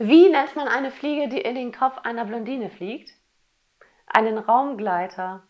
Wie nennt man eine Fliege, die in den Kopf einer Blondine fliegt? Einen Raumgleiter.